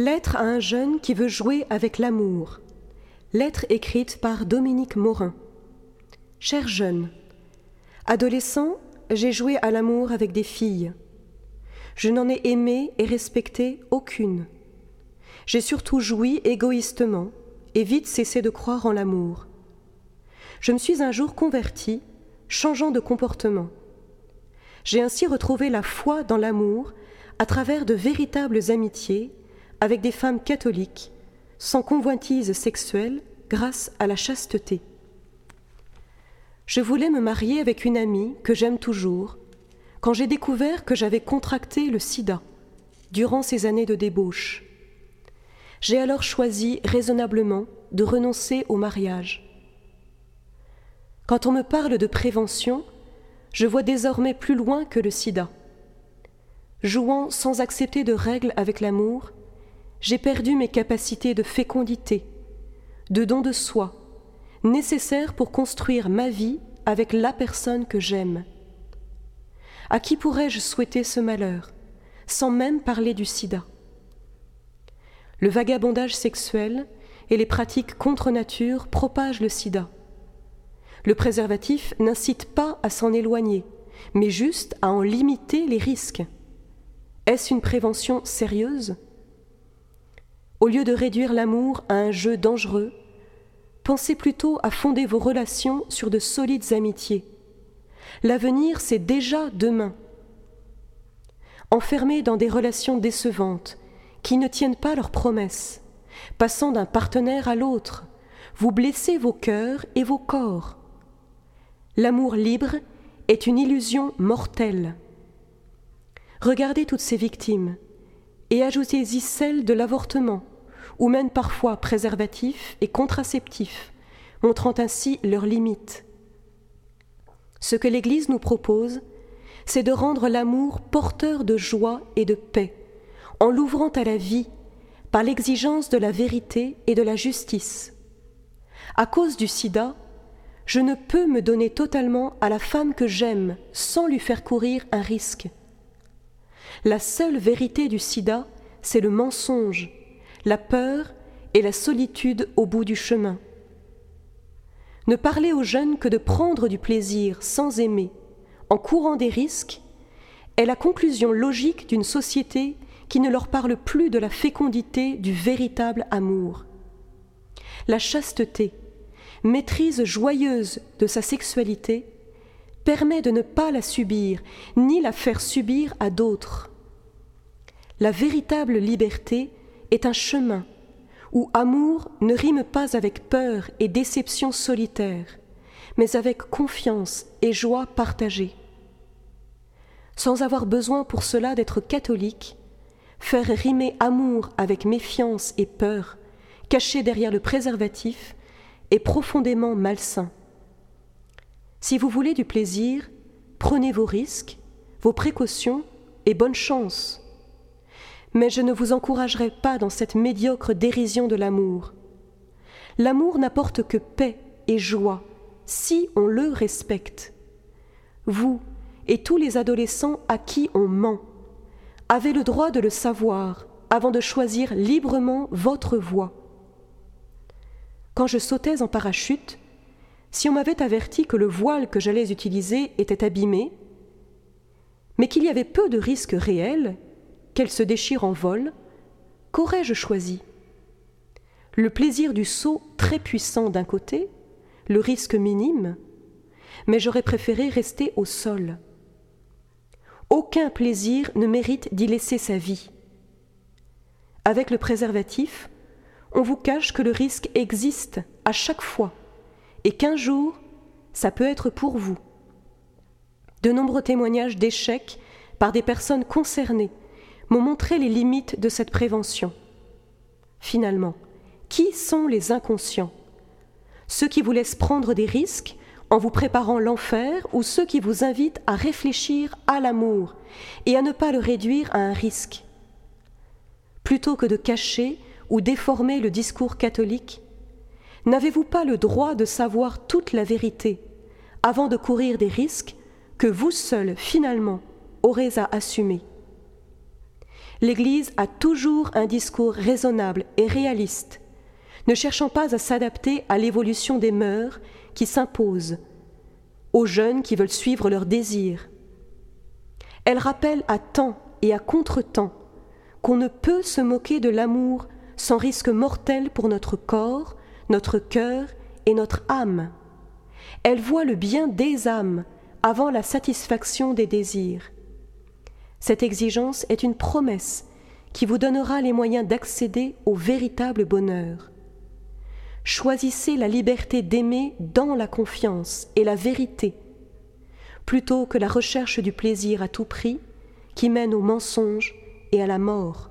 Lettre à un jeune qui veut jouer avec l'amour. Lettre écrite par Dominique Morin. Cher jeune, adolescent, j'ai joué à l'amour avec des filles. Je n'en ai aimé et respecté aucune. J'ai surtout joui égoïstement et vite cessé de croire en l'amour. Je me suis un jour converti, changeant de comportement. J'ai ainsi retrouvé la foi dans l'amour à travers de véritables amitiés avec des femmes catholiques, sans convoitise sexuelle, grâce à la chasteté. Je voulais me marier avec une amie que j'aime toujours, quand j'ai découvert que j'avais contracté le sida durant ces années de débauche. J'ai alors choisi raisonnablement de renoncer au mariage. Quand on me parle de prévention, je vois désormais plus loin que le sida. Jouant sans accepter de règles avec l'amour, j'ai perdu mes capacités de fécondité, de don de soi, nécessaires pour construire ma vie avec la personne que j'aime. À qui pourrais-je souhaiter ce malheur, sans même parler du sida? Le vagabondage sexuel et les pratiques contre nature propagent le sida. Le préservatif n'incite pas à s'en éloigner, mais juste à en limiter les risques. Est-ce une prévention sérieuse? Au lieu de réduire l'amour à un jeu dangereux, pensez plutôt à fonder vos relations sur de solides amitiés. L'avenir, c'est déjà demain. Enfermés dans des relations décevantes, qui ne tiennent pas leurs promesses, passant d'un partenaire à l'autre, vous blessez vos cœurs et vos corps. L'amour libre est une illusion mortelle. Regardez toutes ces victimes et ajoutez-y celle de l'avortement, ou même parfois préservatifs et contraceptifs, montrant ainsi leurs limites. Ce que l'Église nous propose, c'est de rendre l'amour porteur de joie et de paix, en l'ouvrant à la vie, par l'exigence de la vérité et de la justice. À cause du sida, je ne peux me donner totalement à la femme que j'aime sans lui faire courir un risque. La seule vérité du sida, c'est le mensonge, la peur et la solitude au bout du chemin. Ne parler aux jeunes que de prendre du plaisir sans aimer, en courant des risques, est la conclusion logique d'une société qui ne leur parle plus de la fécondité du véritable amour. La chasteté, maîtrise joyeuse de sa sexualité, permet de ne pas la subir, ni la faire subir à d'autres. La véritable liberté est un chemin où amour ne rime pas avec peur et déception solitaire, mais avec confiance et joie partagée. Sans avoir besoin pour cela d'être catholique, faire rimer amour avec méfiance et peur, caché derrière le préservatif, est profondément malsain. Si vous voulez du plaisir, prenez vos risques, vos précautions et bonne chance. Mais je ne vous encouragerai pas dans cette médiocre dérision de l'amour. L'amour n'apporte que paix et joie si on le respecte. Vous et tous les adolescents à qui on ment avez le droit de le savoir avant de choisir librement votre voie. Quand je sautais en parachute, si on m'avait averti que le voile que j'allais utiliser était abîmé, mais qu'il y avait peu de risques réels, qu'elle se déchire en vol, qu'aurais-je choisi? Le plaisir du saut très puissant d'un côté, le risque minime, mais j'aurais préféré rester au sol. Aucun plaisir ne mérite d'y laisser sa vie. Avec le préservatif, on vous cache que le risque existe à chaque fois et qu'un jour, ça peut être pour vous. De nombreux témoignages d'échecs par des personnes concernées m'ont montré les limites de cette prévention. Finalement, qui sont les inconscients? Ceux qui vous laissent prendre des risques en vous préparant l'enfer ou ceux qui vous invitent à réfléchir à l'amour et à ne pas le réduire à un risque? Plutôt que de cacher ou déformer le discours catholique, n'avez-vous pas le droit de savoir toute la vérité avant de courir des risques que vous seul, finalement, aurez à assumer? L'Église a toujours un discours raisonnable et réaliste, ne cherchant pas à s'adapter à l'évolution des mœurs qui s'imposent aux jeunes qui veulent suivre leurs désirs. Elle rappelle à temps et à contre-temps qu'on ne peut se moquer de l'amour sans risque mortel pour notre corps, notre cœur et notre âme. Elle voit le bien des âmes avant la satisfaction des désirs. Cette exigence est une promesse qui vous donnera les moyens d'accéder au véritable bonheur. Choisissez la liberté d'aimer dans la confiance et la vérité, plutôt que la recherche du plaisir à tout prix qui mène au mensonge et à la mort.